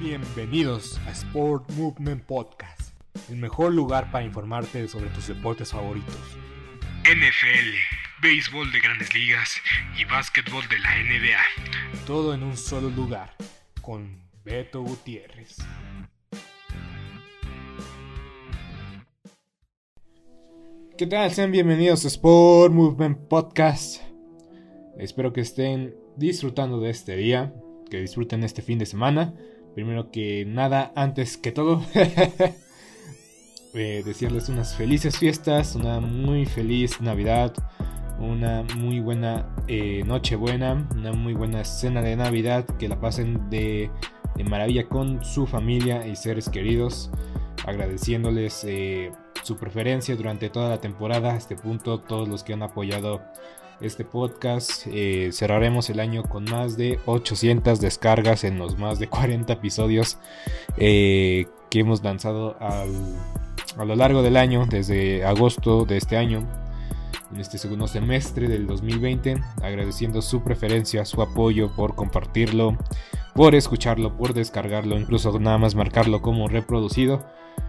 Bienvenidos a Sport Movement Podcast, el mejor lugar para informarte sobre tus deportes favoritos. NFL, béisbol de grandes ligas y básquetbol de la NBA. Todo en un solo lugar, con Beto Gutiérrez. ¿Qué tal? Sean bienvenidos a Sport Movement Podcast. Espero que estén disfrutando de este día, que disfruten este fin de semana primero que nada, antes que todo, eh, decirles unas felices fiestas, una muy feliz Navidad, una muy buena eh, Nochebuena, una muy buena cena de Navidad, que la pasen de, maravilla con su familia y seres queridos, agradeciéndoles eh, su preferencia durante toda la temporada, a este punto, todos los que han apoyado este podcast. Eh, cerraremos el año con más de 800 descargas en los más de 40 episodios eh, que hemos lanzado a lo largo del año, desde agosto de este año, en este segundo semestre del 2020, agradeciendo su preferencia, su apoyo por compartirlo, por escucharlo, por descargarlo, incluso nada más marcarlo como reproducido.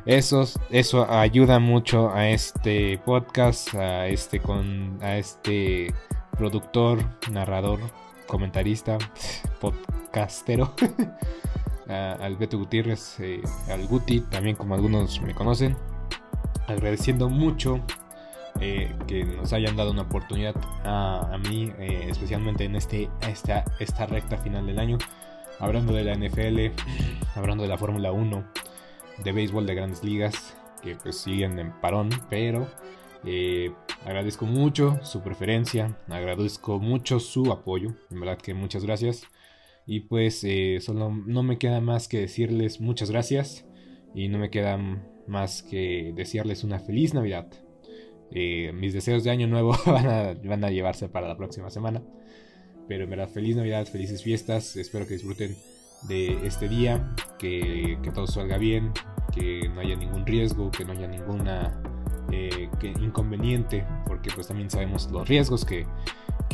Eso, eso ayuda mucho a este podcast, a este, con, a este productor, narrador, comentarista, podcastero, al Beto Gutiérrez, eh, al Guti, también como algunos me conocen. Agradeciendo mucho eh, que nos hayan dado una oportunidad a, mí, eh, especialmente en este, esta, esta recta final del año, hablando de la NFL, hablando de la Fórmula 1 de béisbol de grandes ligas que pues siguen en parón, pero eh, agradezco mucho su preferencia, agradezco mucho su apoyo, en verdad que muchas gracias. Y pues eh, solo no me queda más que decirles muchas gracias y no me queda más que desearles una feliz Navidad. Eh, mis deseos de año nuevo van a, van a llevarse para la próxima semana. Pero en verdad, feliz Navidad, felices fiestas, espero que disfruten de este día, que, todo salga bien, que no haya ningún riesgo, que no haya ninguna eh, inconveniente, porque pues también sabemos los riesgos que,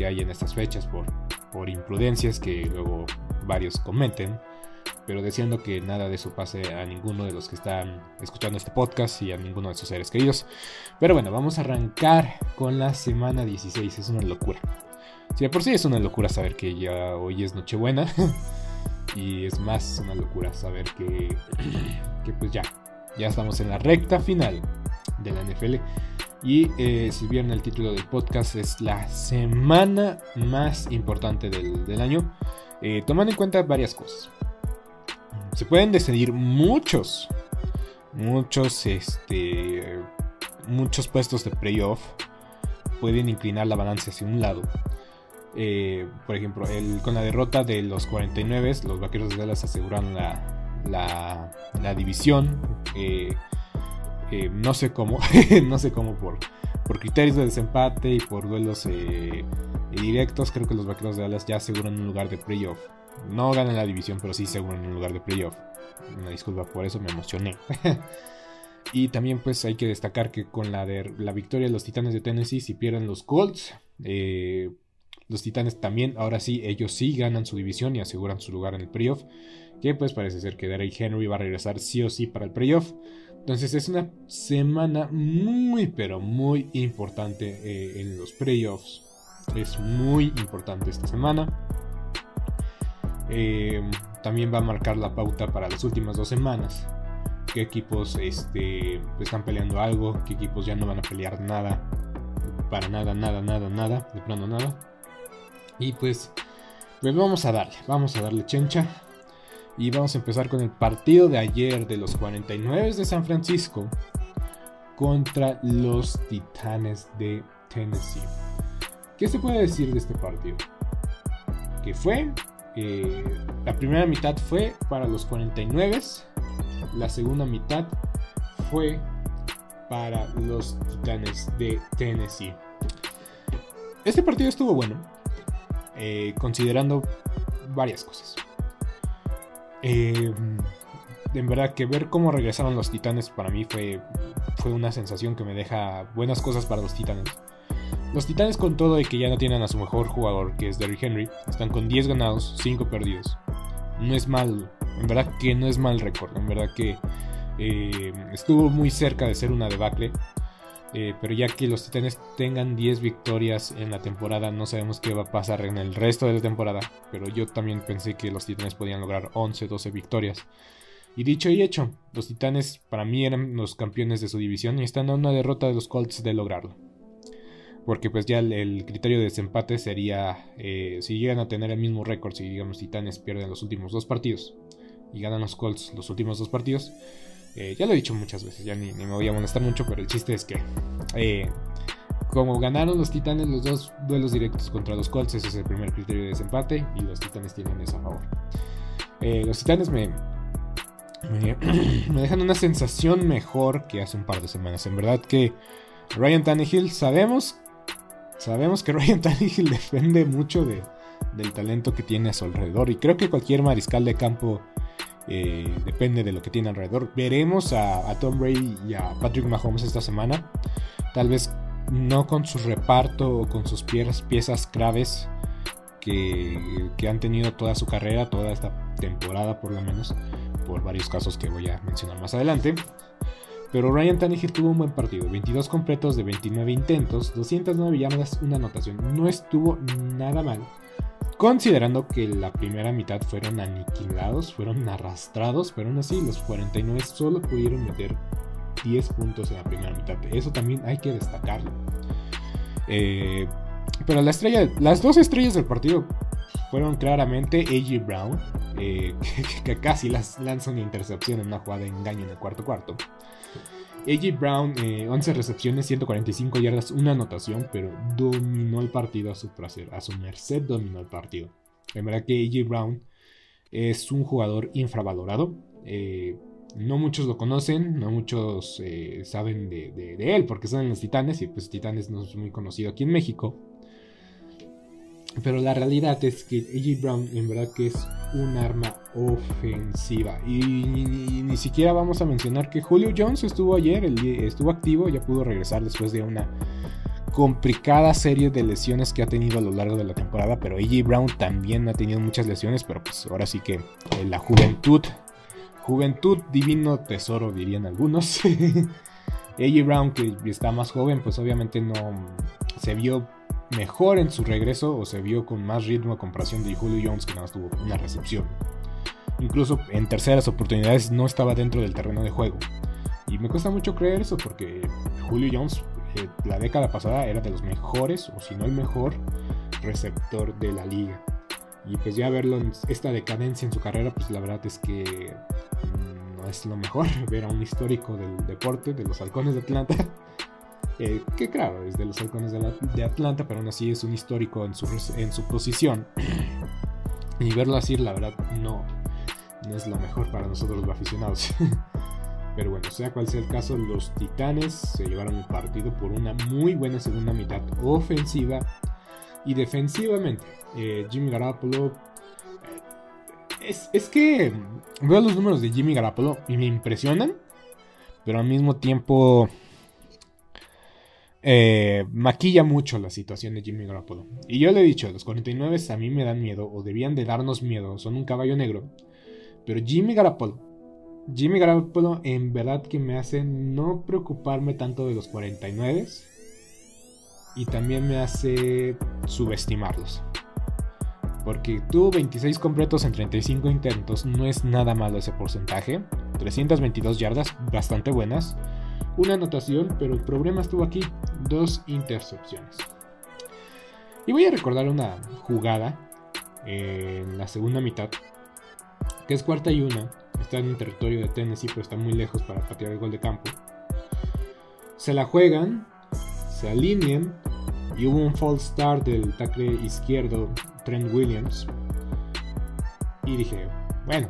hay en estas fechas por, por imprudencias que luego varios cometen, pero deseando que nada de eso pase a ninguno de los que están escuchando este podcast y a ninguno de sus seres queridos. Pero bueno, vamos a arrancar con la semana 16, es una locura. Si de por sí es una locura saber que ya hoy es Nochebuena. Y es más una locura saber que, que pues ya, ya estamos en la recta final de la NFL. Y eh, si vieron el título del podcast, es la semana más importante del, año. Eh, tomando en cuenta varias cosas. Se pueden decidir muchos, muchos, este, muchos puestos de playoff. Pueden inclinar la balanza hacia un lado. Eh, por ejemplo, con la derrota de los 49, los Vaqueros de Dallas aseguran la, la, división. Eh, eh, no sé cómo, no sé cómo por, por criterios de desempate y por duelos directos, creo que los Vaqueros de Dallas ya aseguran un lugar de playoff. No ganan la división, pero sí aseguran un lugar de playoff. Una disculpa por eso, me emocioné. y también pues hay que destacar que con la, de, la victoria de los Titanes de Tennessee, si pierden los Colts, eh, los Titanes también, ahora sí, ellos sí ganan su división y aseguran su lugar en el playoff. Que pues parece ser que Derek Henry va a regresar sí o sí para el playoff. Entonces es una semana muy pero muy importante eh, en los playoffs. Es muy importante esta semana. eh, también va a marcar la pauta para las últimas dos semanas. Qué equipos este, están peleando algo, qué equipos ya no van a pelear nada. Para nada, nada, nada, nada. De plano nada. Y pues, pues vamos a darle, vamos a darle chencha. Y vamos a empezar con el partido de ayer de los 49 de San Francisco contra los Titanes de Tennessee. ¿Qué se puede decir de este partido? Que fue, eh, la primera mitad fue para los 49, la segunda mitad fue para los Titanes de Tennessee. Este partido estuvo bueno, eh, considerando varias cosas. Eh, en verdad que ver cómo regresaron los Titanes para mí fue, fue una sensación que me deja buenas cosas para los Titanes. Los Titanes con todo de que ya no tienen a su mejor jugador, que es Derrick Henry, están con 10 ganados, 5 perdidos. No es mal, en verdad que no es mal récord, en verdad que eh, estuvo muy cerca de ser una debacle. Eh, pero ya que los Titanes tengan 10 victorias en la temporada, no sabemos qué va a pasar en el resto de la temporada. Pero yo también pensé que los Titanes podían lograr 11, 12 victorias. Y dicho y hecho, los Titanes para mí eran los campeones de su división y están a una derrota de los Colts de lograrlo. Porque pues ya el, criterio de desempate sería eh, si llegan a tener el mismo récord, si digamos Titanes pierden los últimos dos partidos y ganan los Colts los últimos dos partidos, eh, ya lo he dicho muchas veces, ya ni, me voy a molestar mucho, pero el chiste es que eh, como ganaron los Titanes los dos duelos directos contra los Colts, ese es el primer criterio de desempate y los Titanes tienen eso a favor. Eh, los Titanes me, me, dejan una sensación mejor que hace un par de semanas. En verdad que Ryan Tannehill sabemos, sabemos que Ryan Tannehill depende mucho de, del talento que tiene a su alrededor y creo que cualquier mariscal de campo eh, depende de lo que tiene alrededor. Veremos a, Tom Brady y a Patrick Mahomes esta semana. Tal vez no con su reparto o con sus piezas, piezas claves que, que, han tenido toda su carrera, toda esta temporada por lo menos, por varios casos que voy a mencionar más adelante. Pero Ryan Tannehill tuvo un buen partido, 22 completos de 29 intentos, 209 llamadas, una anotación. No estuvo nada mal Considerando que la primera mitad fueron aniquilados, fueron arrastrados, pero aún así los 49 solo pudieron meter 10 puntos en la primera mitad. Eso también hay que destacarlo. Eh, pero la estrella, las dos estrellas del partido fueron claramente AJ Brown, eh, que, casi las lanza una intercepción en una jugada de engaño en el cuarto cuarto. AJ Brown, 11 eh, recepciones, 145 yardas, una anotación, pero dominó el partido a su placer, a su merced dominó el partido. La verdad que AJ Brown es un jugador infravalorado. Eh, no muchos lo conocen, no muchos eh, saben de, de, él porque son en los Titanes y pues Titanes no es muy conocido aquí en México. Pero la realidad es que AJ Brown en verdad que es un arma ofensiva. Y, ni siquiera vamos a mencionar que Julio Jones estuvo ayer, estuvo activo, ya pudo regresar después de una complicada serie de lesiones que ha tenido a lo largo de la temporada. Pero AJ Brown también ha tenido muchas lesiones, pero pues ahora sí que eh, la juventud, juventud divino tesoro dirían algunos. AJ Brown que está más joven, pues obviamente no se vio mejor en su regreso o se vio con más ritmo a comparación de Julio Jones que nada más tuvo una recepción. Incluso en terceras oportunidades no estaba dentro del terreno de juego. Y me cuesta mucho creer eso porque Julio Jones eh, la década pasada era de los mejores o si no el mejor receptor de la liga. Y pues ya verlo en esta decadencia en su carrera pues la verdad es que mm, no es lo mejor ver a un histórico del deporte de los halcones de Atlanta eh, que claro, es de los halcones de, Atlanta, pero aún así es un histórico en su, en su posición. y verlo así, la verdad, no, no es lo mejor para nosotros los aficionados. pero bueno, sea cual sea el caso, los Titanes se llevaron el partido por una muy buena segunda mitad ofensiva y defensivamente. Eh, Jimmy Garoppolo eh, es, es, que veo los números de Jimmy Garoppolo y me impresionan, pero al mismo tiempo eh, maquilla mucho la situación de Jimmy Garoppolo. Y yo le he dicho, los 49 a mí me dan miedo, o debían de darnos miedo, son un caballo negro. Pero Jimmy Garoppolo, Jimmy Garoppolo en verdad que me hace no preocuparme tanto de los 49 y también me hace subestimarlos. Porque tuvo 26 completos en 35 intentos, no es nada malo ese porcentaje. 322 yardas, bastante buenas. Una anotación, pero el problema estuvo aquí, dos intercepciones. Y voy a recordar una jugada en la segunda mitad, que es cuarta y una. Está en el territorio de Tennessee, pero está muy lejos para patear el gol de campo. Se la juegan, se alinean y hubo un false start del tackle izquierdo Trent Williams. Y dije, bueno,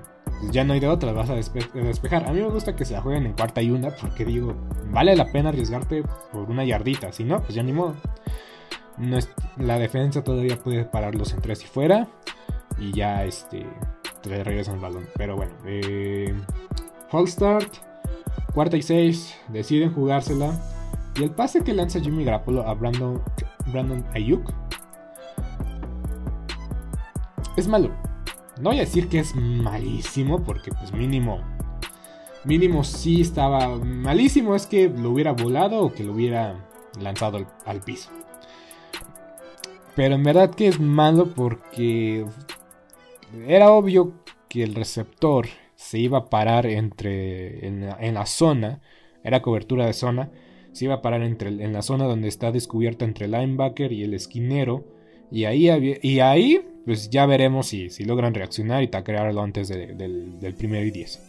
ya no hay de otra, vas a despejar. A mí me gusta que se la jueguen en cuarta y una porque digo, vale la pena arriesgarte por una yardita, si no, pues ya ni modo. No es, la defensa todavía puede pararlos en tres y fuera y ya este te regresan el balón. Pero bueno, eh, false start, cuarta y seis, deciden jugársela. Y el pase que lanza Jimmy Garoppolo a Brandon, Brandon Ayuk es malo. No voy a decir que es malísimo, porque pues mínimo. Mínimo sí estaba malísimo. Es que lo hubiera volado o que lo hubiera lanzado al, piso. Pero en verdad que es malo porque era obvio que el receptor se iba a parar entre en la, zona. Era cobertura de zona. Se iba a parar entre, en la zona donde está descubierta entre el linebacker y el esquinero. Y ahí, y ahí pues ya veremos si, si logran reaccionar y taclearlo antes del, primero y 10.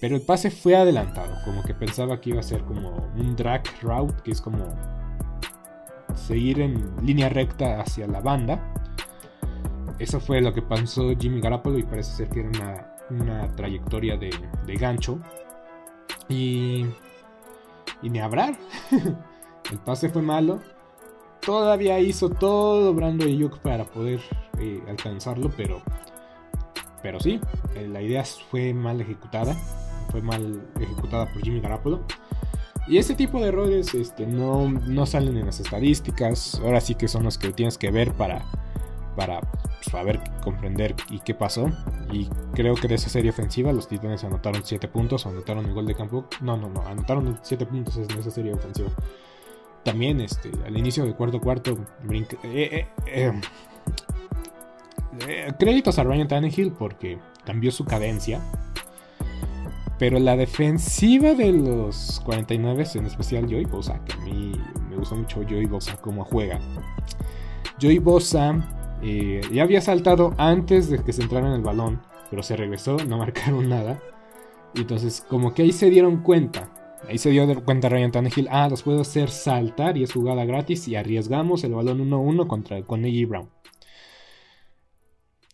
Pero el pase fue adelantado, como que pensaba que iba a ser como un drag route, que es como seguir en línea recta hacia la banda. Eso fue lo que pasó Jimmy Garoppolo y parece ser que era una, trayectoria de, gancho. Y, y ni hablar. el pase fue malo. Todavía hizo todo Brando Yuk para poder eh, alcanzarlo, pero, pero sí, eh, la idea fue mal ejecutada, fue mal ejecutada por Jimmy Garoppolo. Y ese tipo de errores este, no, no, salen en las estadísticas, ahora sí que son los que tienes que ver para, para saber, pues, comprender y qué pasó. Y creo que de esa serie ofensiva los Titanes anotaron 7 puntos, anotaron el gol de campo. No, no, no, anotaron 7 puntos en esa serie ofensiva. También este, al inicio del cuarto cuarto, eh, eh eh, créditos a Ryan Tannehill porque cambió su cadencia. Pero la defensiva de los 49, en especial Joey Bosa, que a mí me gusta mucho Joey Bosa como juega. Joey Bosa ya había saltado antes de que se entrara en el balón, pero se regresó, no marcaron nada. Entonces, como que ahí se dieron cuenta. Ahí se dio cuenta Ryan Tannehill, ah, los puedo hacer saltar y es jugada gratis y arriesgamos el balón 1-1 contra con A.J. Brown.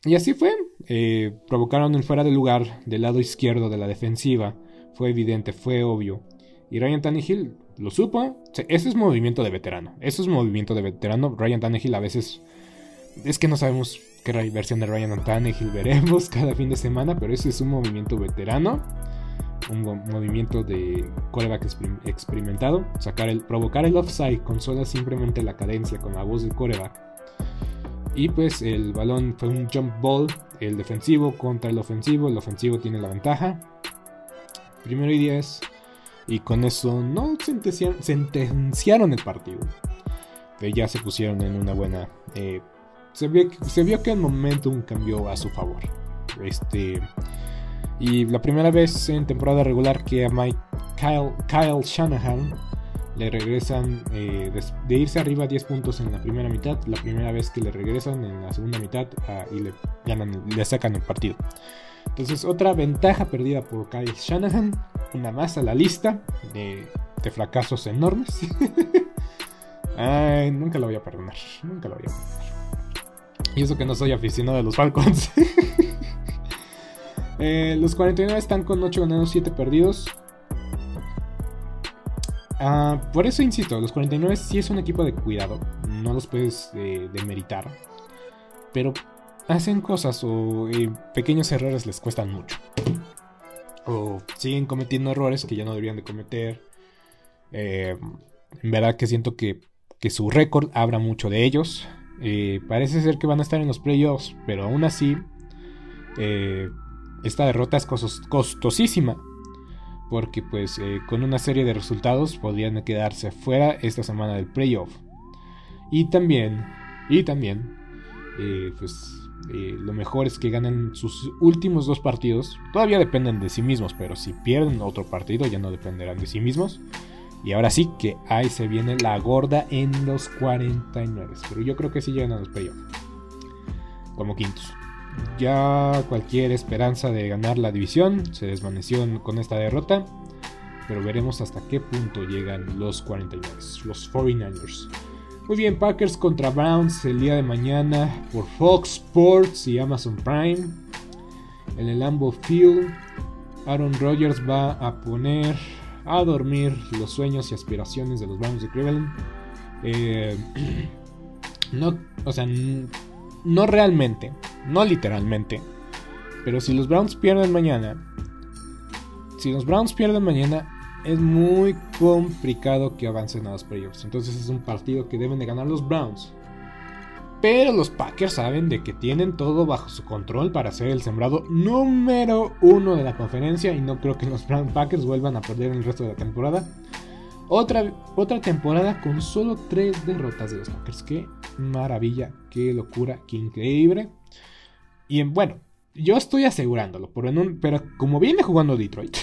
Y así fue. Eh, provocaron el fuera de lugar del lado izquierdo de la defensiva. Fue evidente, fue obvio. Y Ryan Tannehill lo supo. ese es movimiento de veterano. Eso es movimiento de veterano. Ryan Tannehill a veces. Es que no sabemos qué versión de Ryan Tannehill veremos cada fin de semana. Pero ese es un movimiento veterano. Un movimiento de coreback experimentado. Sacar el, provocar el offside con sola simplemente la cadencia con la voz del coreback y pues el balón fue un jump ball, el defensivo contra el ofensivo, el ofensivo tiene la ventaja. Primero y 10. Y con eso no sentenciaron el partido. Pero ya se pusieron en una buena... Eh, se, vio, se vio que el momentum cambió a su favor. Este... Y la primera vez en temporada regular que a Mike Kyle, Kyle Shanahan le regresan eh, de, irse arriba 10 puntos en la primera mitad, la primera vez que le regresan en la segunda mitad ah, y le, ganan, le sacan el partido. Entonces otra ventaja perdida por Kyle Shanahan, una más a la lista de, fracasos enormes. Ay, nunca lo voy a perdonar, nunca lo voy a perdonar. Y eso que no soy aficionado de los Falcons. Eh, los 49 están con 8 ganados, 7 perdidos. Ah, por eso insisto, los 49 sí es un equipo de cuidado, no los puedes eh, demeritar, pero hacen cosas o eh, pequeños errores les cuestan mucho. O siguen cometiendo errores que ya no deberían de cometer. En verdad que siento que, su récord habla mucho de ellos. parece ser que van a estar en los playoffs, pero aún así esta derrota es costosísima porque pues eh, con una serie de resultados podrían quedarse fuera esta semana del playoff. Y también, y también, eh, pues Eh, lo mejor es que ganen sus últimos dos partidos. Todavía dependen de sí mismos, pero si pierden otro partido ya no dependerán de sí mismos. Y ahora sí que ahí se viene la gorda en los 49. Pero yo creo que sí llegan a los playoffs. Como quintos. Ya cualquier esperanza de ganar la división se desvaneció con esta derrota. Pero veremos hasta qué punto llegan los 49, los 49ers. Muy bien, Packers contra Browns el día de mañana por Fox Sports y Amazon Prime. En el Lambeau Field, Aaron Rodgers va a poner a dormir los sueños y aspiraciones de los Browns de Cleveland. Eh, no, o sea, no realmente, no literalmente, pero si los Browns pierden mañana, si los Browns pierden mañana, es muy complicado que avancen a los playoffs. Entonces es un partido que deben de ganar los Browns. Pero los Packers saben de que tienen todo bajo su control para ser el sembrado número uno de la conferencia y no creo que los Packers vuelvan a perder el resto de la temporada. Otra, otra temporada con solo tres derrotas de los Packers. Qué maravilla, qué locura, qué increíble. Y bueno, yo estoy asegurándolo, pero, pero como viene jugando Detroit,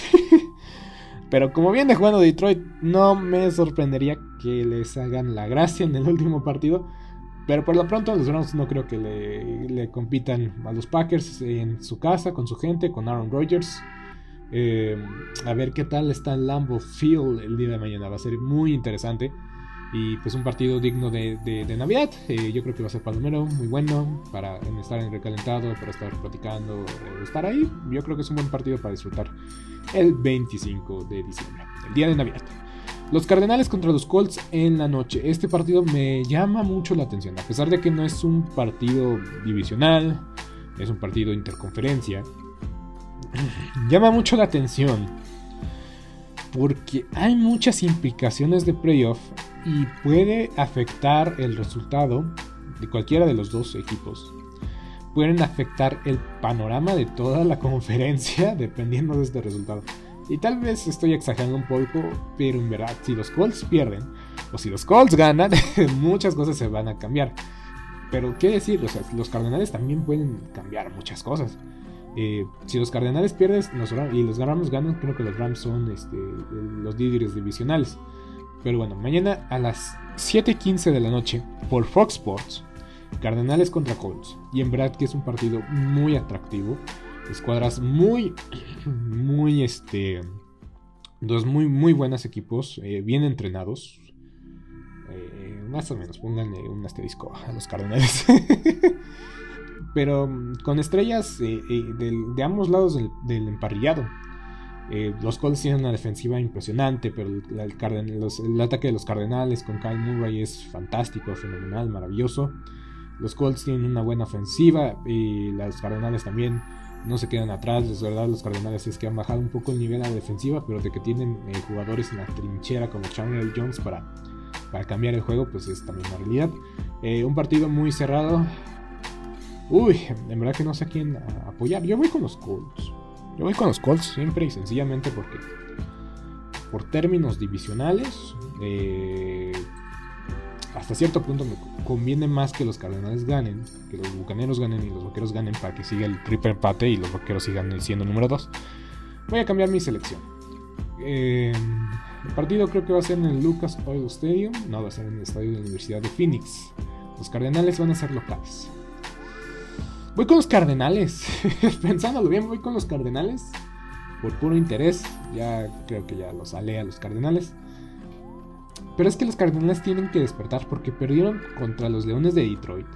pero como viene jugando Detroit, no me sorprendería que les hagan la gracia en el último partido. Pero por lo pronto los Browns no creo que le, compitan a los Packers en su casa, con su gente, con Aaron Rodgers. Eh, a ver qué tal está el Lambo Field el día de mañana. Va a ser muy interesante. Y pues un partido digno de, Navidad. Eh, yo creo que va a ser palomero, muy bueno. Para estar en recalentado, para estar platicando, eh, estar ahí. Yo creo que es un buen partido para disfrutar el 25 de diciembre, el día de Navidad. Los Cardenales contra los Colts en la noche. Este partido me llama mucho la atención. A pesar de que no es un partido divisional, es un partido interconferencia. Llama mucho la atención. Porque hay muchas implicaciones de playoff y puede afectar el resultado de cualquiera de los dos equipos. Pueden afectar el panorama de toda la conferencia dependiendo de este resultado. Y tal vez estoy exagerando un poco, pero en verdad, si los Colts pierden, o si los Colts ganan, muchas cosas se van a cambiar. Pero, ¿qué decir? Los Cardenales también pueden cambiar muchas cosas. Eh, si los Cardenales pierden y los Rams ganan, creo que los Rams son este, los líderes divisionales. Pero bueno, mañana a las 7:15 de la noche, por Fox Sports, Cardenales contra Colts. Y en verdad que es un partido muy atractivo escuadras muy, muy, este, dos muy, muy buenos equipos, eh, bien entrenados. Eh, más o menos, pónganle un asterisco a los Cardenales. Pero mm, con estrellas eh, de ambos lados del, emparrillado. Los Colts tienen una defensiva impresionante, pero el, ataque de los Cardenales con Kyle Murray es fantástico, fenomenal, maravilloso. Los Colts tienen una buena ofensiva y los Cardenales también no se quedan atrás. Es verdad, los Cardenales es que han bajado un poco el nivel a la defensiva, pero de que tienen eh, jugadores en la trinchera como Chandler Jones para, para cambiar el juego, pues es también una realidad. Eh, un partido muy cerrado. Uy, en verdad que no sé a quién apoyar. Yo voy con los Colts. Yo voy con los Colts siempre y sencillamente porque por términos divisionales eh, hasta cierto punto me conviene más que los Cardenales ganen, que los Bucaneros ganen y los Vaqueros ganen para que siga el triple empate y los Vaqueros sigan siendo número 2. Voy a cambiar mi selección. Eh, el partido creo que va a ser en el Lucas Oil Stadium, no va a ser en el estadio de la Universidad de Phoenix. Los Cardenales van a ser locales. Voy con los Cardenales. Pensándolo bien, voy con los Cardenales. Por puro interés. Ya creo que ya los alé a los Cardenales. Pero es que los Cardenales tienen que despertar porque perdieron contra los Leones de Detroit.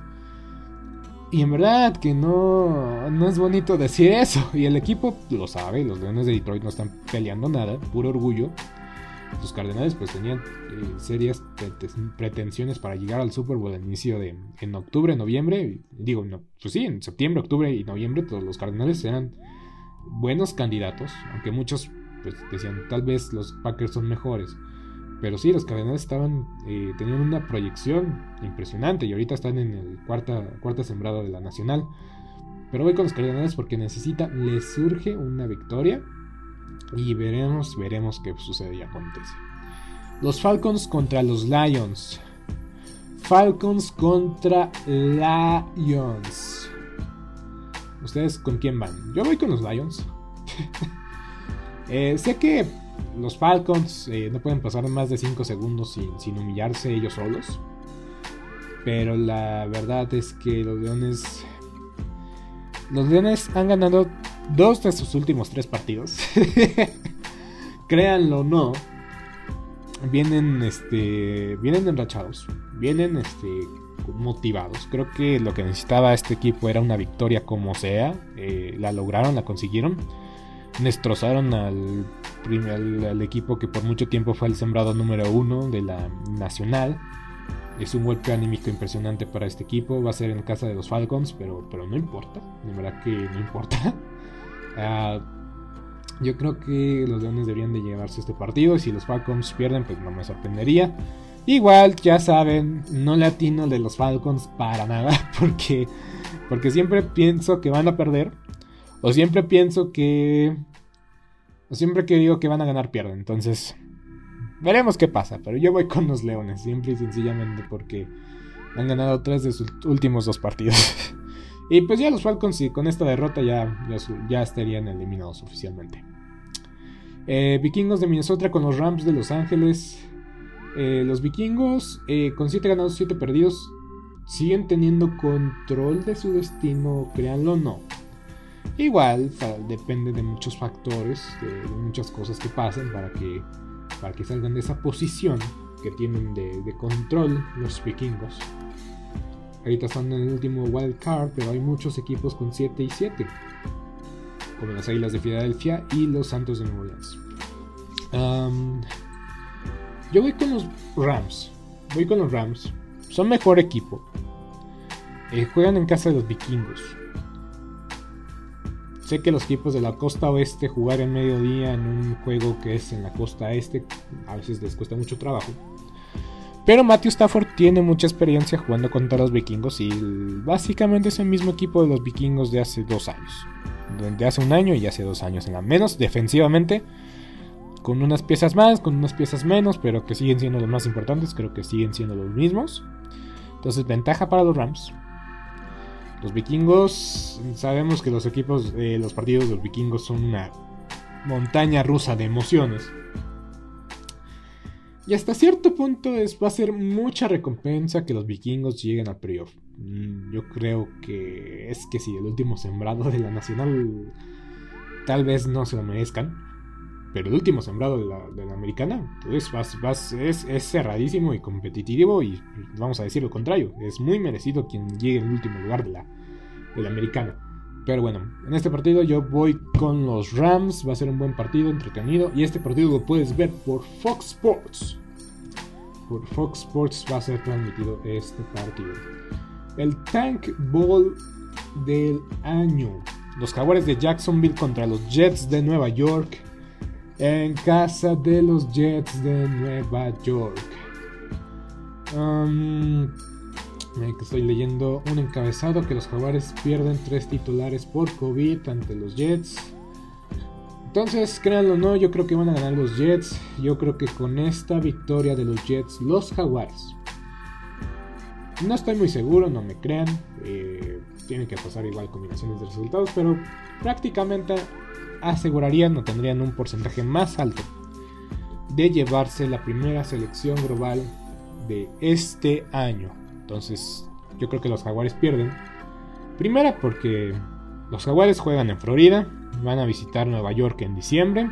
Y en verdad que no, no es bonito decir eso. Y el equipo lo sabe, los Leones de Detroit no están peleando nada, puro orgullo. Los Cardenales pues tenían eh, serias pretensiones para llegar al Super Bowl al inicio de en octubre, noviembre. Digo, pues sí, en septiembre, octubre y noviembre todos los Cardenales eran buenos candidatos. Aunque muchos pues, decían tal vez los Packers son mejores. Pero sí, los Cardenales estaban eh, tenían una proyección impresionante y ahorita están en el cuarta, cuarta sembrada de la Nacional. Pero voy con los Cardenales porque necesita, les surge una victoria y veremos, veremos qué sucede y acontece. Los Falcons contra los Lions. Falcons contra Lions. ¿Ustedes con quién van? Yo voy con los Lions. Eh, sé que los Falcons eh, no pueden pasar más de 5 segundos sin, humillarse ellos solos. Pero la verdad es que los Leones. Los Leones han ganado dos de sus últimos tres partidos. Créanlo o no. Vienen, este, vienen enrachados. Vienen este, motivados. Creo que lo que necesitaba este equipo era una victoria como sea. Eh, la lograron, la consiguieron. Destrozaron al, al, equipo que por mucho tiempo fue el sembrado número uno de la nacional. Es un golpe anímico impresionante para este equipo. Va a ser en casa de los Falcons, pero, pero no importa. De verdad que no importa. Ah, yo creo que los Leones deberían de llevarse este partido. Y si los Falcons pierden, pues no me sorprendería. Igual, ya saben, no le atino de los Falcons para nada, porque, porque siempre pienso que van a perder, o siempre pienso que... O siempre que digo que van a ganar, pierden. Entonces, veremos qué pasa, pero yo voy con los Leones, simple y sencillamente porque han ganado tres de sus últimos dos partidos. y pues ya los Falcons, con esta derrota ya, ya, estarían eliminados oficialmente. Eh, vikingos de Minnesota con los Rams de Los Ángeles. Eh, los vikingos, eh, con 7 ganados, 7 perdidos, siguen teniendo control de su destino, créanlo o no. Igual, depende de muchos factores, de, muchas cosas que pasen para que, para que salgan de esa posición que tienen de, control los vikingos. Ahorita están en el último wild card, pero hay muchos equipos con 7 y 7, como las Águilas de Filadelfia y los Santos de Nueva Orleans. Yo voy con los Rams. Voy con los Rams. Son mejor equipo. Eh, juegan en casa de los vikingos. Sé que los equipos de la costa oeste jugar en mediodía en un juego que es en la costa este a veces les cuesta mucho trabajo. Pero Matthew Stafford tiene mucha experiencia jugando contra los vikingos y básicamente es el mismo equipo de los vikingos de hace dos años. De hace un año y hace dos años en la menos defensivamente con unas piezas más, con unas piezas menos, pero que siguen siendo los más importantes, creo que siguen siendo los mismos. Entonces, ventaja para los Rams. Los vikingos, sabemos que los equipos, eh, los partidos de los vikingos son una montaña rusa de emociones. Y hasta cierto punto es, va a ser mucha recompensa que los vikingos lleguen al playoff. Mm, yo creo que es que si el último sembrado de la nacional tal vez no se lo merezcan pero el último sembrado de la, americana, entonces es, cerradísimo y competitivo y vamos a decir lo contrario, es muy merecido quien llegue en el último lugar de la, de la americana. Pero bueno, en este partido yo voy con los Rams, va a ser un buen partido, entretenido, y este partido lo puedes ver por Fox Sports. Por Fox Sports va a ser transmitido este partido. El Tank Bowl del año. Los Jaguares de Jacksonville contra los Jets de Nueva York en casa de los Jets de Nueva York. estoy leyendo un encabezado que los Jaguares pierden tres titulares por COVID ante los Jets. Entonces, créanlo o no, yo creo que van a ganar los Jets. Yo creo que con esta victoria de los Jets, los Jaguares. No estoy muy seguro, no me crean. Eh, tienen que pasar igual combinaciones de resultados, pero prácticamente asegurarían o tendrían un porcentaje más alto de llevarse la primera selección global de este año. Entonces, yo creo que los Jaguares pierden. Primera porque los Jaguares juegan en Florida, van a visitar Nueva York en diciembre,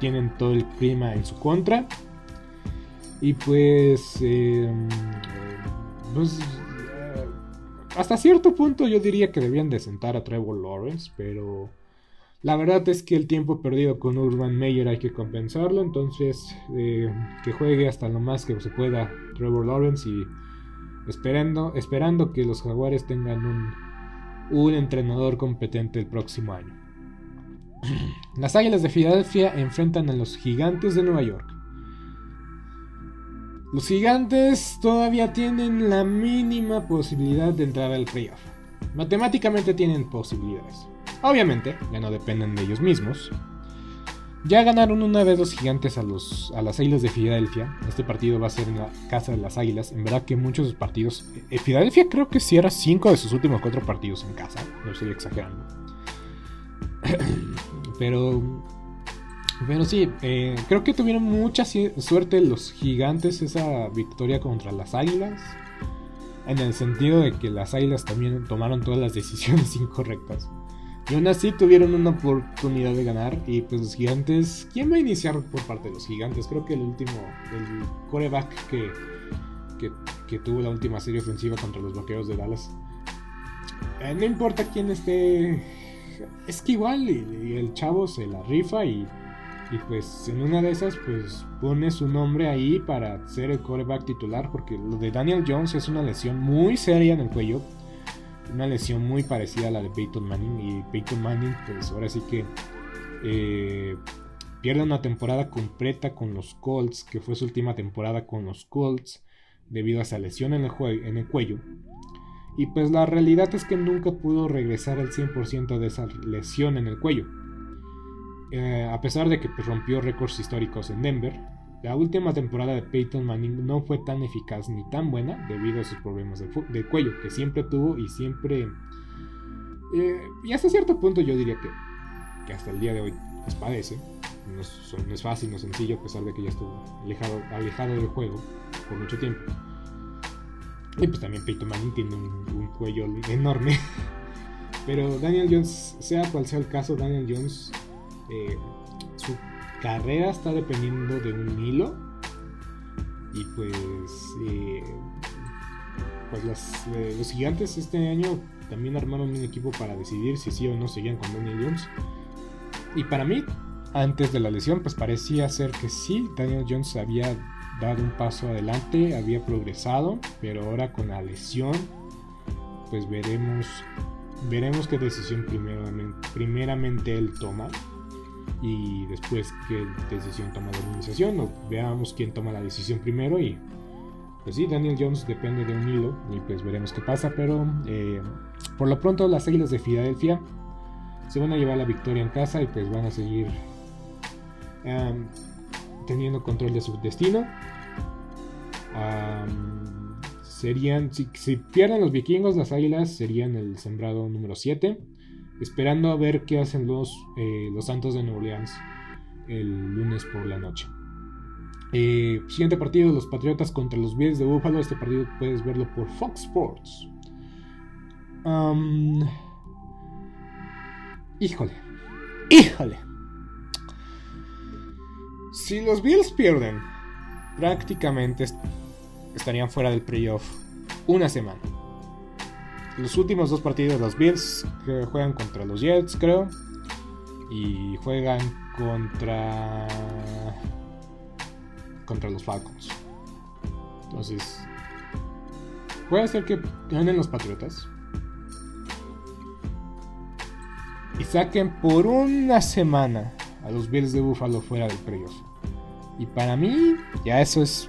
tienen todo el clima en su contra. Y pues, em, pues eh, hasta cierto punto yo diría que debían de sentar a Trevor Lawrence, pero la verdad es que el tiempo perdido con Urban Meyer hay que compensarlo, entonces eh, que juegue hasta lo más que se pueda Trevor Lawrence y esperando, esperando que los Jaguares tengan un, un entrenador competente el próximo año. Las Águilas de Filadelfia enfrentan a los Gigantes de Nueva York. Los Gigantes todavía tienen la mínima posibilidad de entrar al playoff. Matemáticamente tienen posibilidades. Obviamente, ya no dependen de ellos mismos. ya ganaron una vez los gigantes a, los, a las Águilas de Filadelfia. Este partido va a ser en la casa de las Águilas. En verdad que muchos de sus partidos... Eh, Filadelfia creo que cierra 5 de sus últimos 4 partidos en casa. No estoy exagerando. Pero... Pero sí, eh, creo que tuvieron mucha suerte los gigantes esa victoria contra las Águilas. En el sentido de que las Águilas también tomaron todas las decisiones incorrectas. Y aún así tuvieron una oportunidad de ganar. Y pues los gigantes. ¿Quién va a iniciar por parte de los gigantes? Creo que el último. El coreback que, que, tuvo la última serie ofensiva contra los vaqueros de Dallas. Eh, no importa quién esté. Es que igual el chavo se la rifa y, y pues en una de esas pues pone su nombre ahí para ser el coreback titular porque lo de Daniel Jones es una lesión muy seria en el cuello una lesión muy parecida a la de Peyton Manning. Y Peyton Manning, pues ahora sí que eh, pierde una temporada completa con los Colts, que fue su última temporada con los Colts, debido a esa lesión en el cuello. Y pues la realidad es que nunca pudo regresar al 100% de esa lesión en el cuello. Eh, a pesar de que pues, rompió récords históricos en Denver, la última temporada de Peyton Manning no fue tan eficaz ni tan buena debido a sus problemas de, cuello que siempre tuvo y siempre... Eh, y hasta cierto punto yo diría que, que hasta el día de hoy les padece. No es, fácil, no es sencillo, a pesar de que ya estuvo alejado, alejado del juego por mucho tiempo. Y pues también Peyton Manning tiene un, cuello enorme. Pero Daniel Jones, sea cual sea el caso, Daniel Jones, eh, su carrera está dependiendo de un hilo. Y pues, eh, pues eh, los gigantes este año también armaron un equipo para decidir si sí o no seguían con Daniel Jones. Y para mí, antes de la lesión, pues parecía ser que sí, Daniel Jones había dado un paso adelante, había progresado, pero ahora con la lesión, pues veremos, veremos qué decisión primeramente, él toma y después qué decisión toma la organización o veamos quién toma la decisión primero y pues sí, Daniel Jones depende de un hilo y pues veremos qué pasa, pero eh, por lo pronto las Águilas de Filadelfia se van a llevar la victoria en casa y pues van a seguir teniendo control de su destino. serían, si, pierden los vikingos, las Águilas serían el sembrado número 7 esperando a ver qué hacen los, eh, los Santos de Nueva Orleans el lunes por la noche. Eh, siguiente partido, los Patriotas contra los Bills de Buffalo. Este partido puedes verlo por Fox Sports. híjole, híjole. Si los Bills pierden, prácticamente estarían fuera del playoff una semana los últimos dos partidos los Bills que juegan contra los Jets, creo. Y juegan contra contra los Falcons. Entonces, puede ser que ganen los Patriotas. Y saquen por una semana a los Bills de Buffalo fuera del playoff. Y para mí, ya eso es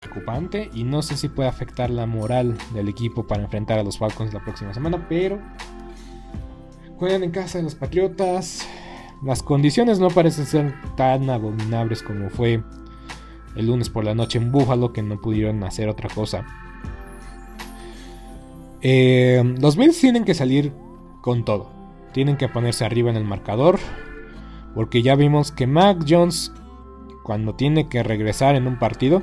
Preocupante y no sé si puede afectar la moral del equipo para enfrentar a los Falcons la próxima semana, pero juegan en casa de los Patriotas. Las condiciones no parecen ser tan abominables como fue el lunes por la noche en Buffalo, que no pudieron hacer otra cosa. Eh, los Bills tienen que salir con todo. Tienen que ponerse arriba en el marcador. Porque ya vimos que Mac Jones, cuando tiene que regresar en un partido,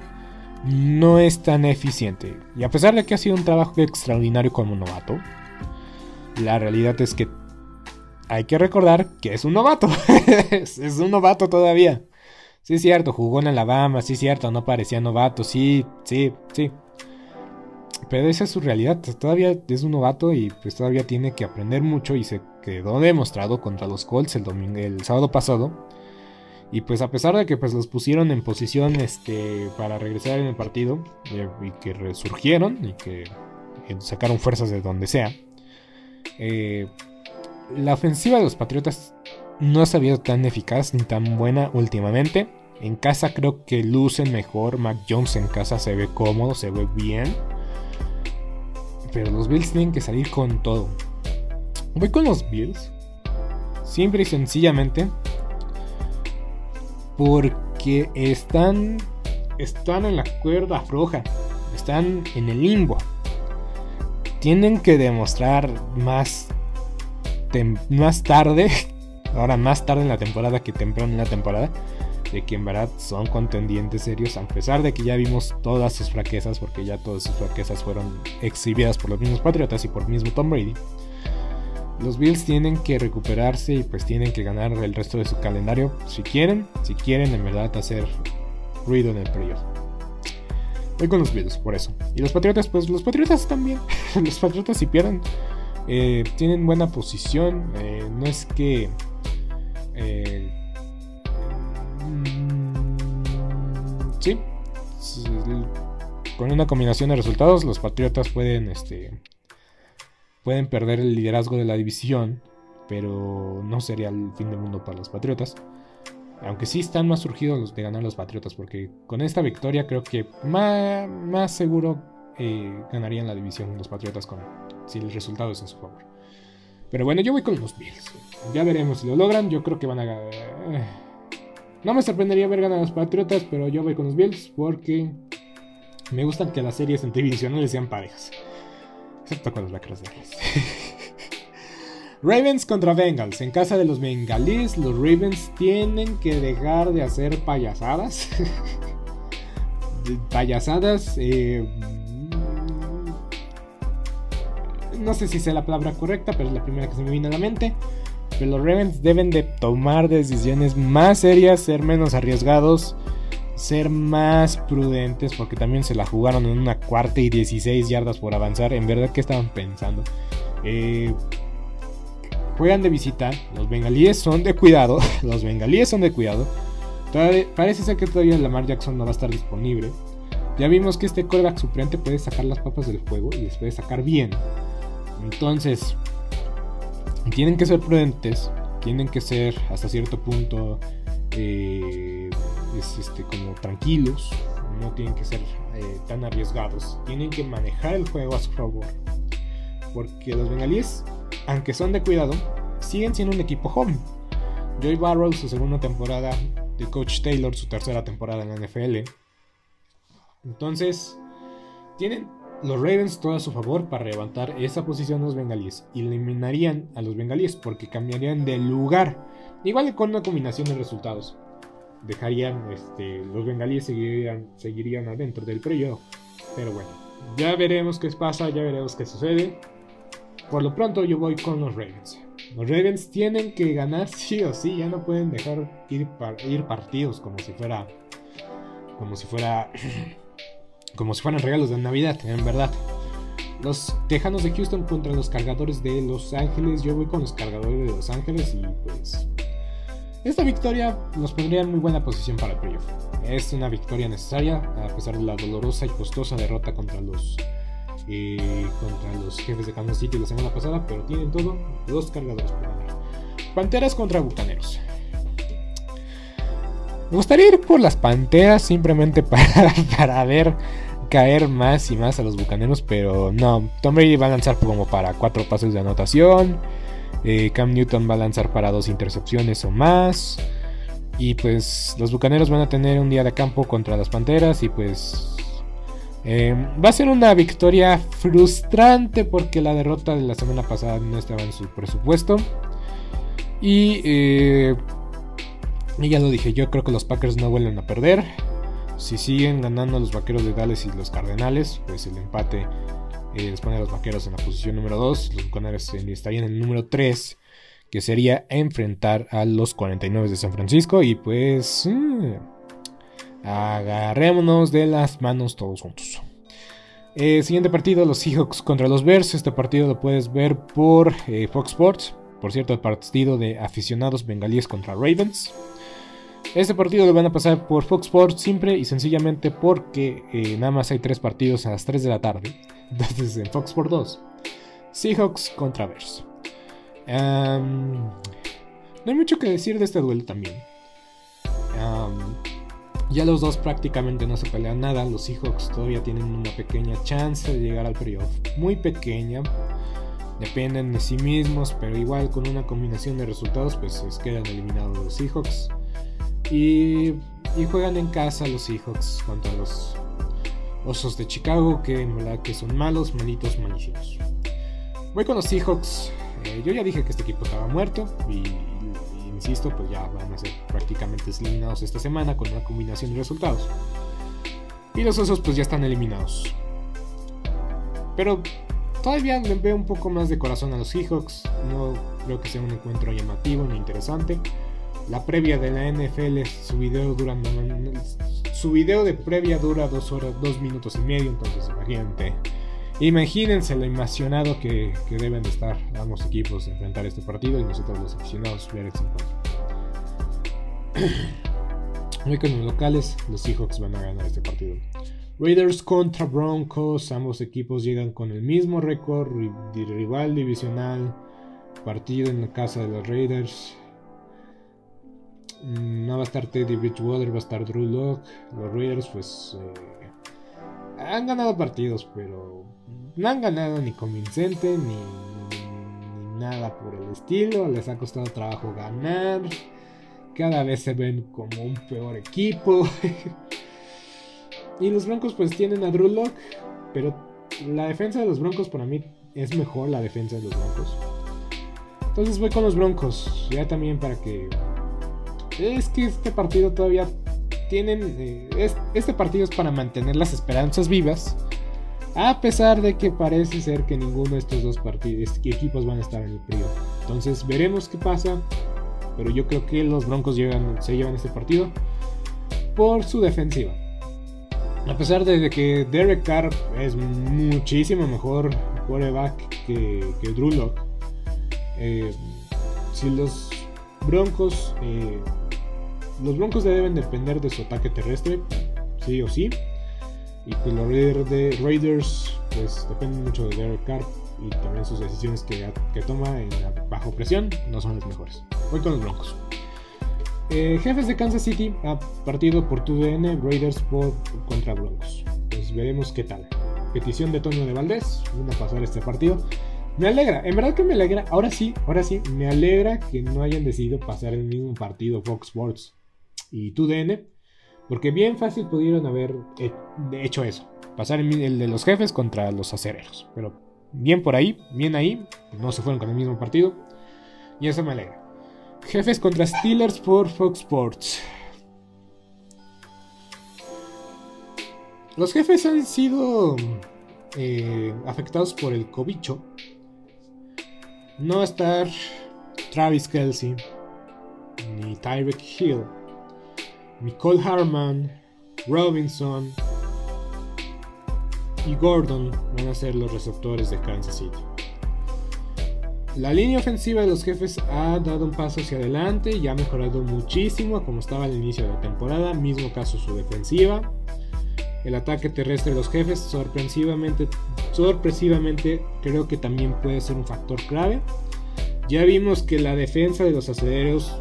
no es tan eficiente. Y a pesar de que ha sido un trabajo extraordinario como novato, la realidad es que hay que recordar que es un novato. es un novato todavía. Sí, es cierto, jugó en Alabama, sí, es cierto, no parecía novato, sí, sí, sí. Pero esa es su realidad, todavía es un novato y pues todavía tiene que aprender mucho y se quedó demostrado contra los Colts el, el sábado pasado. Y pues a pesar de que pues los pusieron en posición este, para regresar en el partido eh, y que resurgieron y que sacaron fuerzas de donde sea, eh, la ofensiva de los Patriotas no ha sabido tan eficaz ni tan buena últimamente. En casa creo que lucen mejor. Mac Jones en casa se ve cómodo, se ve bien. Pero los Bills tienen que salir con todo. Voy con los Bills. Simple y sencillamente. Porque están. Están en la cuerda floja. Están en el limbo. Tienen que demostrar más. más tarde. Ahora más tarde en la temporada que temprano en la temporada. De que en verdad son contendientes serios. A pesar de que ya vimos todas sus fraquezas. Porque ya todas sus fraquezas fueron exhibidas por los mismos Patriotas y por mismo Tom Brady los Bills tienen que recuperarse y pues tienen que ganar el resto de su calendario si quieren, si quieren en verdad hacer ruido en el periodo. Voy con los Bills, por eso. Y los Patriotas, pues los Patriotas también. los Patriotas si pierden, eh, tienen buena posición. Eh, no es que... Eh, mm, sí. Con una combinación de resultados, los Patriotas pueden este, Pueden perder el liderazgo de la división, pero no sería el fin del mundo para los Patriotas. Aunque sí están más surgidos de ganar los Patriotas, porque con esta victoria creo que más, seguro eh, ganarían la división los Patriotas con, si el resultado es en su favor. Pero bueno, yo voy con los Bills. Ya veremos si lo logran. Yo creo que van a ganar. No me sorprendería ver ganar a los Patriotas, pero yo voy con los Bills porque me gustan que las series entre divisionales sean parejas. Excepto con los vaqueros de Ravens contra Bengals. En casa de los bengalíes, los Ravens tienen que dejar de hacer payasadas. payasadas. Eh, no sé si sea la palabra correcta, pero es la primera que se me viene a la mente. Pero los Ravens deben de tomar decisiones más serias, ser menos arriesgados ser más prudentes porque también se la jugaron en una cuarta y 16 yardas por avanzar. En verdad, ¿qué estaban pensando? Eh, juegan de visita. Los bengalíes son de cuidado. Los bengalíes son de cuidado. parece ser que todavía Lamar Jackson no va a estar disponible. Ya vimos que este coreback suplente puede sacar las papas del juego y les puede sacar bien. Entonces, tienen que ser prudentes. Tienen que ser hasta cierto punto eh, es este, como tranquilos, no tienen que ser eh, tan arriesgados, tienen que manejar el juego a su favor. Porque los bengalíes, aunque son de cuidado, siguen siendo un equipo joven. Joey Barrow, su segunda temporada, de Coach Taylor, su tercera temporada en la NFL. Entonces, tienen los Ravens todo a su favor para levantar esa posición los bengalíes. Eliminarían a los bengalíes porque cambiarían de lugar. Igual con una combinación de resultados dejarían, este, los bengalíes seguirían, seguirían adentro del periodo. Pero bueno, ya veremos qué pasa, ya veremos qué sucede. Por lo pronto yo voy con los Ravens. Los Ravens tienen que ganar sí o sí, ya no pueden dejar ir, ir partidos como si fuera como si fuera como si fueran regalos de Navidad, en verdad. Los Tejanos de Houston contra los cargadores de Los Ángeles. Yo voy con los cargadores de Los Ángeles y pues. Esta victoria nos pondría en muy buena posición para el playoff. Es una victoria necesaria, a pesar de la dolorosa y costosa derrota contra los. Eh, contra los jefes de Kansas City la semana pasada, pero tienen todo, dos cargadores por ganar. Panteras contra Bucaneros. Me gustaría ir por las Panteras simplemente para, para ver caer más y más a los bucaneros, pero no. Tom Brady va a lanzar como para cuatro pases de anotación. Eh, Cam Newton va a lanzar para dos intercepciones o más. Y pues los bucaneros van a tener un día de campo contra las panteras. Y pues eh, va a ser una victoria frustrante porque la derrota de la semana pasada no estaba en su presupuesto. Y, eh, y ya lo dije, yo creo que los Packers no vuelven a perder. Si siguen ganando los vaqueros de Dallas y los Cardenales, pues el empate eh, les pone a los vaqueros en la posición número 2. Los bucaneros estarían en el número 3, que sería enfrentar a los 49 de San Francisco. Y pues. Mm, agarrémonos de las manos todos juntos. Eh, siguiente partido, los Seahawks contra los Bears. Este partido lo puedes ver por eh, Fox Sports. Por cierto, el partido de aficionados bengalíes contra Ravens. Este partido lo van a pasar por Fox Sports simple y sencillamente porque eh, nada más hay tres partidos a las 3 de la tarde. En Fox Sports 2. Seahawks contra Bears. no hay mucho que decir de este duelo también. ya los dos prácticamente no se pelean nada. Los Seahawks todavía tienen una pequeña chance de llegar al playoff. Muy pequeña. Dependen de sí mismos, pero igual con una combinación de resultados pues quedan eliminados los Seahawks. Y, juegan en casa los Seahawks contra los Osos de Chicago, que en verdad que son malos, malitos, malísimos. Voy con los Seahawks. Eh, yo ya dije que este equipo estaba muerto y, insisto, pues ya van a ser prácticamente eliminados esta semana con una combinación de resultados. Y los Osos pues ya están eliminados. Pero todavía le veo un poco más de corazón a los Seahawks. No creo que sea un encuentro llamativo ni interesante la previa de la NFL, su video dura su video de previa dura dos horas, dos minutos y medio, entonces imagínate. Imagínense lo emocionado que, deben de estar ambos equipos de enfrentar este partido y nosotros los aficionados ver este encuentro. Hoy con los locales, los Seahawks van a ganar este partido. Raiders contra Broncos, ambos equipos llegan con el mismo récord, rival divisional, partido en la casa de los Raiders. Mm, no va a estar Teddy Bridgewater, va a estar Drew Locke. Los Raiders, pues. Eh, han ganado partidos, pero. No han ganado ni convincente, ni, ni, nada por el estilo. Les ha costado trabajo ganar. Cada vez se ven como un peor equipo. y los Broncos, pues tienen a Drew Locke. Pero la defensa de los Broncos, para mí, es mejor la defensa de los Broncos. Entonces voy con los Broncos. Ya también para que es que este partido todavía tienen. Eh, este partido es para mantener las esperanzas vivas. A pesar de que parece ser que ninguno de estos dos partidos, equipos van a estar en el periodo. Entonces veremos qué pasa. Pero yo creo que los Broncos se llevan este partido por su defensiva. A pesar de que Derek Carr es muchísimo mejor quarterback que, que Drew Locke, eh, si los Broncos eh, los Broncos deben depender de su ataque terrestre, sí o sí. Y pues los Raiders pues dependen mucho de Derek Carr y también sus decisiones que, toma en bajo presión no son las mejores. Voy con los Broncos. Eh, jefes de Kansas City a partido por TUDN, Raiders por, contra Broncos. Pues veremos qué tal. Petición de Toño de Valdés, a pasar este partido. Me alegra, en verdad que me alegra. Ahora sí, ahora sí, me alegra que no hayan decidido pasar el mismo partido Fox Sports y tu DN, porque bien fácil pudieron haber hecho eso, pasar el de los jefes contra los acereros, pero bien por ahí, bien ahí, no se fueron con el mismo partido, y eso me alegra. Jefes contra Steelers por Fox Sports. Los jefes han sido eh, afectados por el cobicho. No estar Travis Kelsey ni Tyreek Hill Nicole Harman, Robinson, y Gordon van a ser los receptores de Kansas City. La línea ofensiva de los jefes ha dado un paso hacia adelante y ha mejorado muchísimo a como estaba al inicio de la temporada, mismo caso su defensiva. El ataque terrestre de los jefes sorpresivamente, sorpresivamente creo que también puede ser un factor clave. Ya vimos que la defensa de los aceleros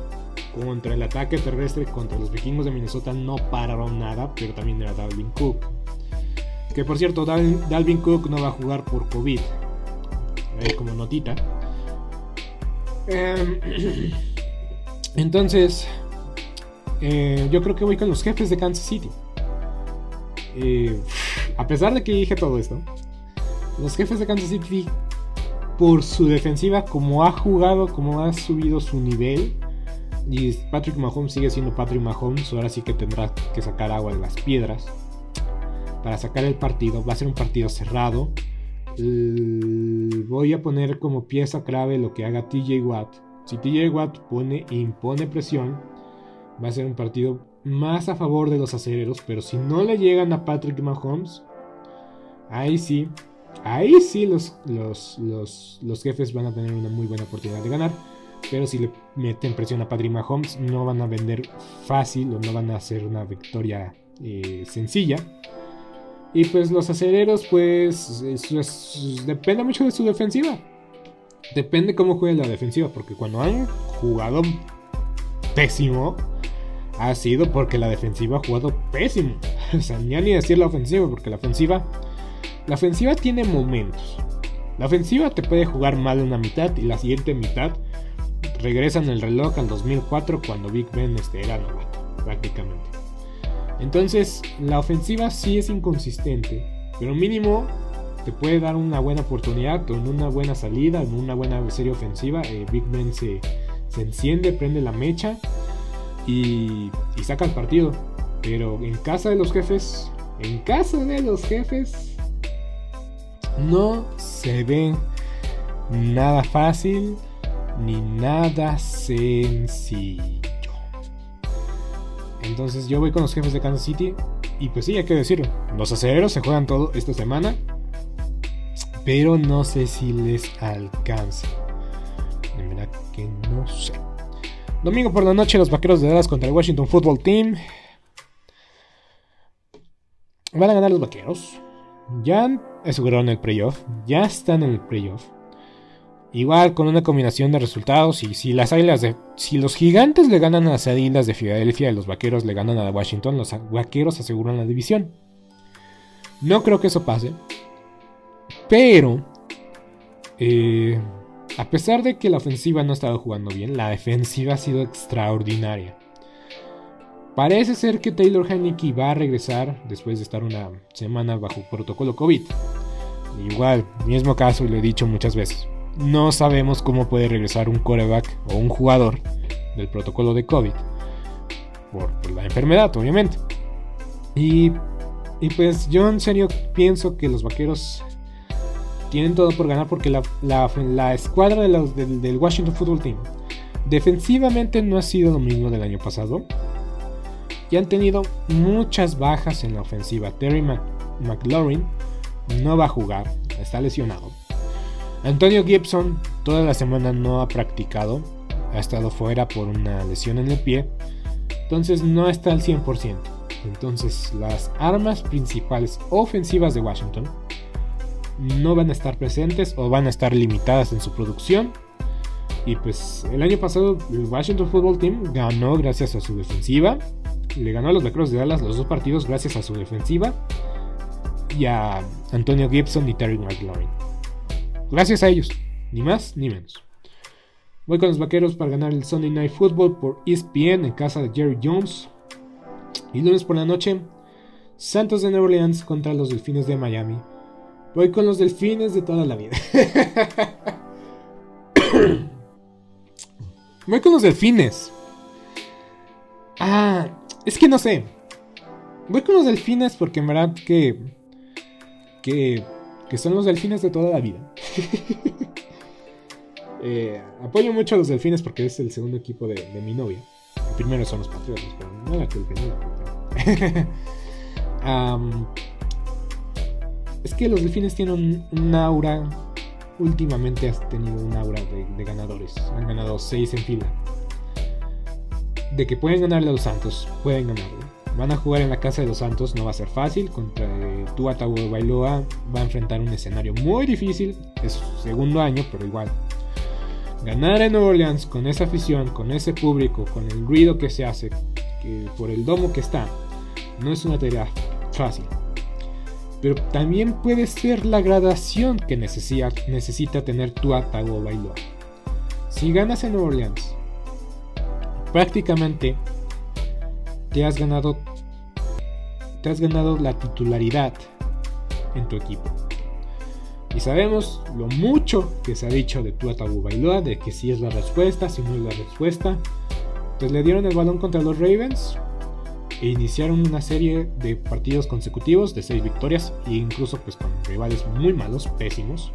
contra el ataque terrestre contra los vikingos de Minnesota no pararon nada, pero también era Dalvin Cook. Que por cierto, Dalvin Cook no va a jugar por COVID. Ahí como notita. Em, entonces, eh, yo creo que voy con los jefes de Kansas City. Eh, a pesar de que dije todo esto, los jefes de Kansas City, por su defensiva, como ha jugado, como ha subido su nivel, y Patrick Mahomes sigue siendo Patrick Mahomes, ahora sí que tendrá que sacar agua de las piedras para sacar el partido. Va a ser un partido cerrado voy a poner como pieza clave lo que haga TJ Watt. Si TJ Watt pone, impone presión, va a ser un partido más a favor de los aceleros. Pero si no le llegan a Patrick Mahomes, ahí sí, ahí sí los, los, los, jefes van a tener una muy buena oportunidad de ganar. Pero si le meten presión a Patrick Mahomes, no van a vender fácil o no van a hacer una victoria eh, sencilla. Y pues los aceleros, pues, depende mucho de su defensiva. Depende cómo juegue la defensiva, porque cuando han jugado pésimo, ha sido porque la defensiva ha jugado pésimo. O sea, ya ni decir la ofensiva, porque la ofensiva, la ofensiva tiene momentos. La ofensiva te puede jugar mal una mitad y la siguiente mitad regresan el reloj al 2004 cuando Big Ben este, era novato, prácticamente. Entonces, la ofensiva sí es inconsistente, pero mínimo te puede dar una buena oportunidad con una buena salida, en una buena serie ofensiva. Eh, Big Ben se, enciende, prende la mecha y, y saca el partido. Pero en casa de los jefes, en casa de los jefes, no se ve nada fácil ni nada sencillo. Entonces yo voy con los jefes de Kansas City. Y pues sí, hay que decirlo. Los aceleros se juegan todo esta semana. Pero no sé si les alcanza. De verdad que no sé. Domingo por la noche, los vaqueros de Dallas contra el Washington Football Team. Van a ganar los vaqueros. Ya aseguraron el playoff. Ya están en el playoff. Igual con una combinación de resultados y si las águilas de si los gigantes le ganan a las águilas de Filadelfia y los vaqueros le ganan a Washington, los vaqueros aseguran la división. No creo que eso pase. Pero eh, a pesar de que la ofensiva no ha estado jugando bien, la defensiva ha sido extraordinaria. Parece ser que Taylor Haneke va a regresar después de estar una semana bajo protocolo COVID. Igual, mismo caso, lo he dicho muchas veces no sabemos cómo puede regresar un coreback o un jugador del protocolo de COVID. Por, la enfermedad, obviamente. Y, y, pues yo en serio pienso que los vaqueros tienen todo por ganar porque la, la, escuadra del, Washington Football Team defensivamente no ha sido lo mismo del año pasado. Y han tenido muchas bajas en la ofensiva. Terry McLaurin no va a jugar, está lesionado. Antonio Gibson toda la semana no ha practicado, ha estado fuera por una lesión en el pie, entonces no está al 100%. Entonces las armas principales ofensivas de Washington no van a estar presentes o van a estar limitadas en su producción. Y pues el año pasado el Washington Football Team ganó gracias a su defensiva. Le ganó a los Vaqueros de Dallas los dos partidos gracias a su defensiva. Y a Antonio Gibson y Terry McLaurin. Gracias a ellos, ni más ni menos. Voy con los vaqueros para ganar el Sunday Night Football por ESPN en casa de Jerry Jones. Y lunes por la noche, Santos de Nueva Orleans contra los Delfines de Miami. Voy con los Delfines de toda la vida. Voy con los Delfines. Ah, es que no sé. Voy con los Delfines porque en verdad que que que son los delfines de toda la vida. Eh, apoyo mucho a los delfines porque es el segundo equipo de, mi novia. El primero son los patriotas, pero no la culpa, no la Es que los delfines tienen un, aura. Últimamente has tenido un aura de, ganadores. Han ganado 6 en fila. De que pueden ganarle a los Santos. Pueden ganarle. Van a jugar en la casa de los Santos. No va a ser fácil. Contra eh, Tua Bailoa. Va a enfrentar un escenario muy difícil. Es su segundo año, pero igual. Ganar en Nueva Orleans con esa afición, con ese público, con el ruido que se hace, por el domo que está, no es una tarea fácil. Pero también puede ser la gradación que necesita, necesita tener tu Atago Bailoa. Si ganas en Nueva Orleans, prácticamente te has ganado te has ganado la titularidad en tu equipo. Y sabemos lo mucho que se ha dicho de Tua Bailoa, de que si es la respuesta, si no es la respuesta. Pues le dieron el balón contra los Ravens e iniciaron una serie de partidos consecutivos de 6 victorias e incluso pues con rivales muy malos, pésimos.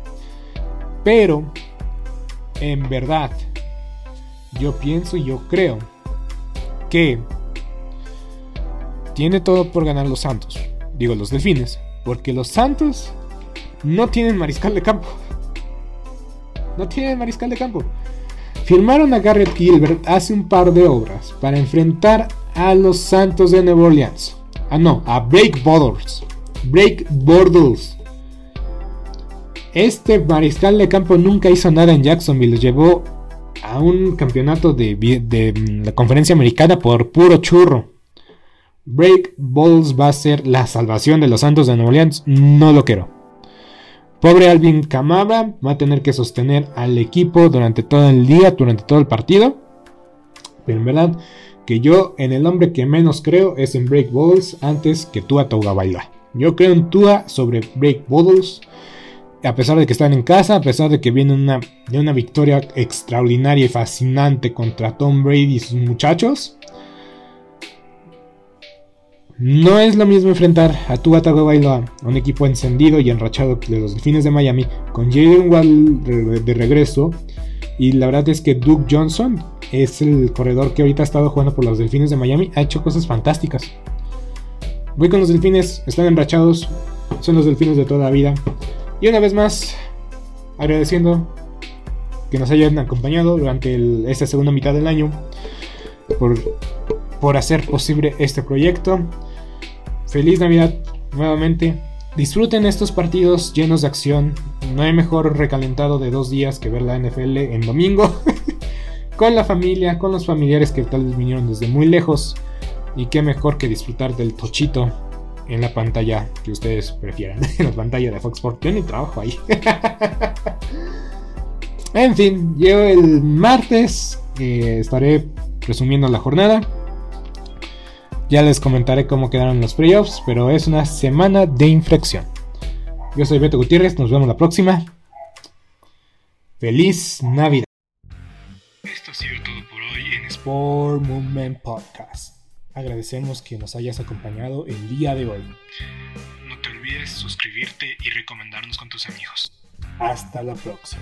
Pero en verdad yo pienso y yo creo que tiene todo por ganar los Santos. Digo los Delfines, porque los Santos no tienen mariscal de campo. No tienen mariscal de campo. Firmaron a Garrett Gilbert hace un par de horas para enfrentar a los Santos de Nueva Orleans. Ah, no, a Break Borders. Break Borders. Este mariscal de campo nunca hizo nada en Jacksonville. Los llevó a un campeonato de, de la conferencia americana por puro churro. Break Balls va a ser la salvación de los Santos de Nueva Orleans. No lo quiero. Pobre Alvin Kamara va a tener que sostener al equipo durante todo el día, durante todo el partido. Pero en verdad, que yo en el hombre que menos creo es en Break Balls antes que Tua Baila. Yo creo en Tua sobre Break Balls. A pesar de que están en casa, a pesar de que viene una, de una victoria extraordinaria y fascinante contra Tom Brady y sus muchachos. No es lo mismo enfrentar a Tua Tagovailoa, un equipo encendido y enrachado de los Delfines de Miami, con Jalen Wall de regreso. Y la verdad es que Duke Johnson es el corredor que ahorita ha estado jugando por los Delfines de Miami. Ha hecho cosas fantásticas. Voy con los Delfines, están enrachados, son los Delfines de toda la vida. Y una vez más, agradeciendo que nos hayan acompañado durante esta segunda mitad del año por, por hacer posible este proyecto. Feliz Navidad nuevamente. Disfruten estos partidos llenos de acción. No hay mejor recalentado de dos días que ver la NFL en domingo. con la familia, con los familiares que tal vez vinieron desde muy lejos. Y qué mejor que disfrutar del tochito en la pantalla que ustedes prefieran. en la pantalla de Fox Sports. Yo ni trabajo ahí. en fin, yo el martes estaré resumiendo la jornada. Ya les comentaré cómo quedaron los playoffs, pero es una semana de inflexión. Yo soy Beto Gutiérrez, nos vemos la próxima. Feliz Navidad. Esto ha sido todo por hoy en Sport Movement Podcast. Agradecemos que nos hayas acompañado el día de hoy. No te olvides suscribirte y recomendarnos con tus amigos. Hasta la próxima.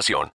información.